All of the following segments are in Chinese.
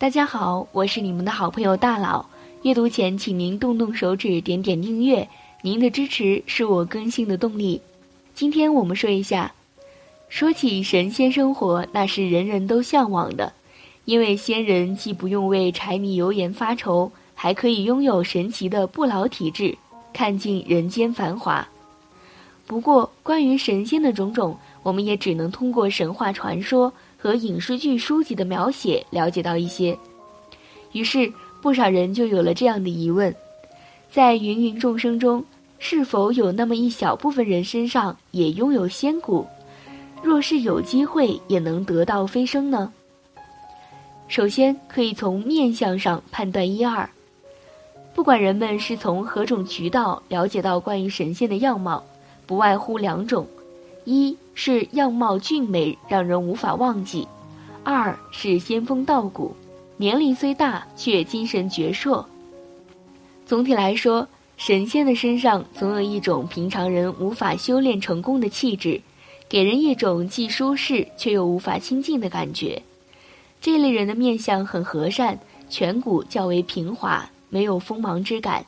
大家好，我是你们的好朋友大佬。阅读前，请您动动手指，点点订阅，您的支持是我更新的动力。今天我们说一下，说起神仙生活，那是人人都向往的，因为仙人既不用为柴米油盐发愁，还可以拥有神奇的不老体质，看尽人间繁华。不过，关于神仙的种种，我们也只能通过神话传说。和影视剧书籍的描写了解到一些，于是不少人就有了这样的疑问：在芸芸众生中，是否有那么一小部分人身上也拥有仙骨？若是有机会也能得道飞升呢？首先可以从面相上判断一二。不管人们是从何种渠道了解到关于神仙的样貌，不外乎两种：一。是样貌俊美，让人无法忘记；二是仙风道骨，年龄虽大，却精神矍铄。总体来说，神仙的身上总有一种平常人无法修炼成功的气质，给人一种既舒适却又无法亲近的感觉。这类人的面相很和善，颧骨较为平滑，没有锋芒之感。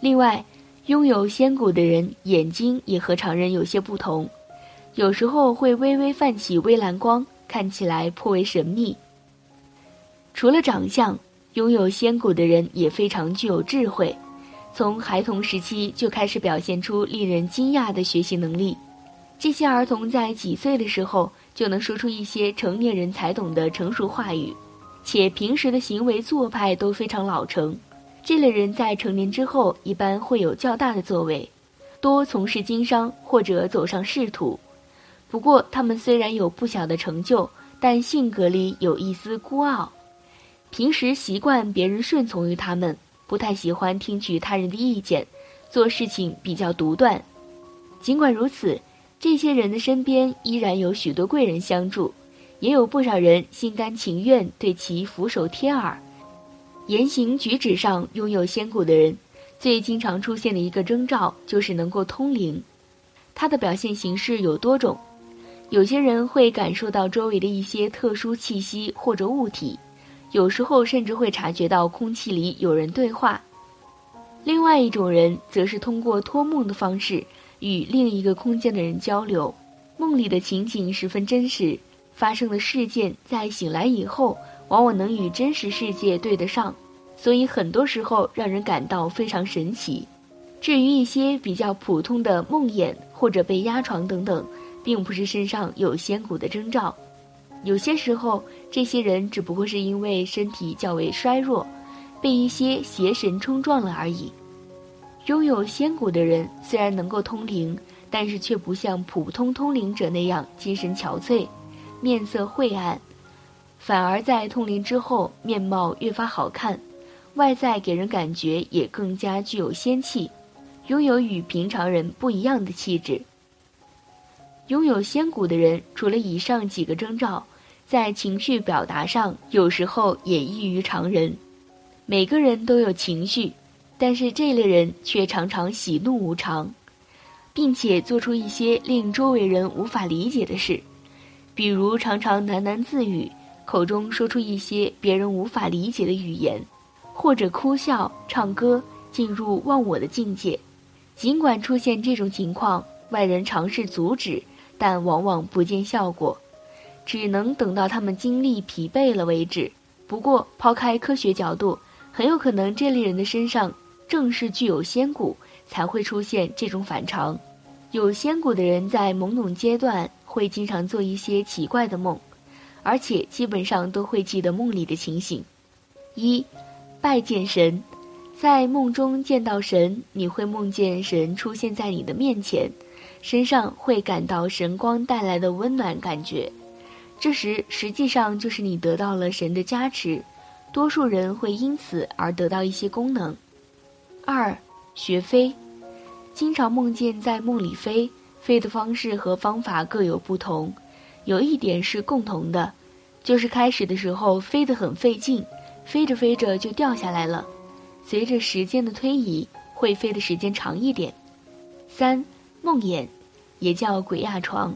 另外，拥有仙骨的人眼睛也和常人有些不同。有时候会微微泛起微蓝光，看起来颇为神秘。除了长相，拥有仙骨的人也非常具有智慧，从孩童时期就开始表现出令人惊讶的学习能力。这些儿童在几岁的时候就能说出一些成年人才懂的成熟话语，且平时的行为做派都非常老成。这类人在成年之后一般会有较大的作为，多从事经商或者走上仕途。不过，他们虽然有不小的成就，但性格里有一丝孤傲，平时习惯别人顺从于他们，不太喜欢听取他人的意见，做事情比较独断。尽管如此，这些人的身边依然有许多贵人相助，也有不少人心甘情愿对其俯首帖耳。言行举止上拥有仙骨的人，最经常出现的一个征兆就是能够通灵，他的表现形式有多种。有些人会感受到周围的一些特殊气息或者物体，有时候甚至会察觉到空气里有人对话。另外一种人则是通过托梦的方式与另一个空间的人交流，梦里的情景十分真实，发生的事件在醒来以后往往能与真实世界对得上，所以很多时候让人感到非常神奇。至于一些比较普通的梦魇或者被压床等等。并不是身上有仙骨的征兆，有些时候，这些人只不过是因为身体较为衰弱，被一些邪神冲撞了而已。拥有仙骨的人虽然能够通灵，但是却不像普通通灵者那样精神憔悴，面色晦暗，反而在通灵之后面貌越发好看，外在给人感觉也更加具有仙气，拥有与平常人不一样的气质。拥有仙骨的人，除了以上几个征兆，在情绪表达上有时候也异于常人。每个人都有情绪，但是这类人却常常喜怒无常，并且做出一些令周围人无法理解的事，比如常常喃喃自语，口中说出一些别人无法理解的语言，或者哭笑、唱歌，进入忘我的境界。尽管出现这种情况，外人尝试阻止。但往往不见效果，只能等到他们精力疲惫了为止。不过，抛开科学角度，很有可能这类人的身上正是具有仙骨，才会出现这种反常。有仙骨的人在懵懂阶段会经常做一些奇怪的梦，而且基本上都会记得梦里的情形。一，拜见神，在梦中见到神，你会梦见神出现在你的面前。身上会感到神光带来的温暖感觉。这时实际上就是你得到了神的加持，多数人会因此而得到一些功能。二，学飞，经常梦见在梦里飞，飞的方式和方法各有不同，有一点是共同的，就是开始的时候飞得很费劲，飞着飞着就掉下来了，随着时间的推移，会飞的时间长一点。三，梦魇，也叫鬼压床，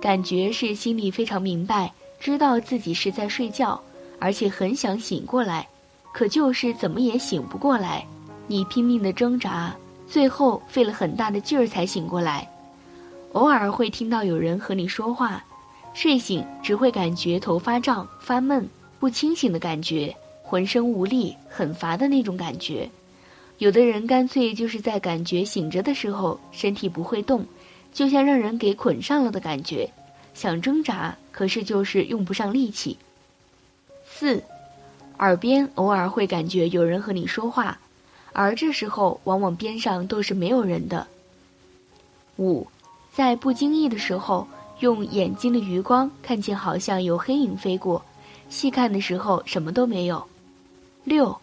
感觉是心里非常明白，知道自己是在睡觉，而且很想醒过来，可就是怎么也醒不过来。你拼命的挣扎，最后费了很大的劲儿才醒过来。偶尔会听到有人和你说话，睡醒只会感觉头发胀、发闷、不清醒的感觉，浑身无力、很乏的那种感觉。有的人干脆就是在感觉醒着的时候，身体不会动，就像让人给捆上了的感觉，想挣扎，可是就是用不上力气。四，耳边偶尔会感觉有人和你说话。而这时候，往往边上都是没有人的。五，在不经意的时候，用眼睛的余光看见好像有黑影飞过，细看的时候什么都没有。六，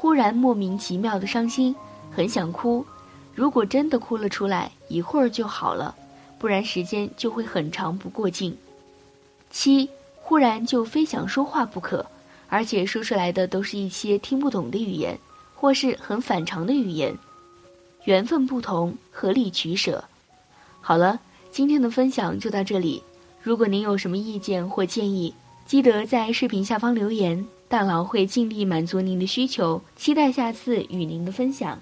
忽然莫名其妙的伤心，很想哭。如果真的哭了出来，一会儿就好了，不然时间就会很长不过境。七，忽然就非想说话不可，而且说出来的都是一些听不懂的语言。或是很反常的语言，缘分不同，合理取舍。好了，今天的分享就到这里。如果您有什么意见或建议，记得在视频下方留言，大佬会尽力满足您的需求。期待下次与您的分享。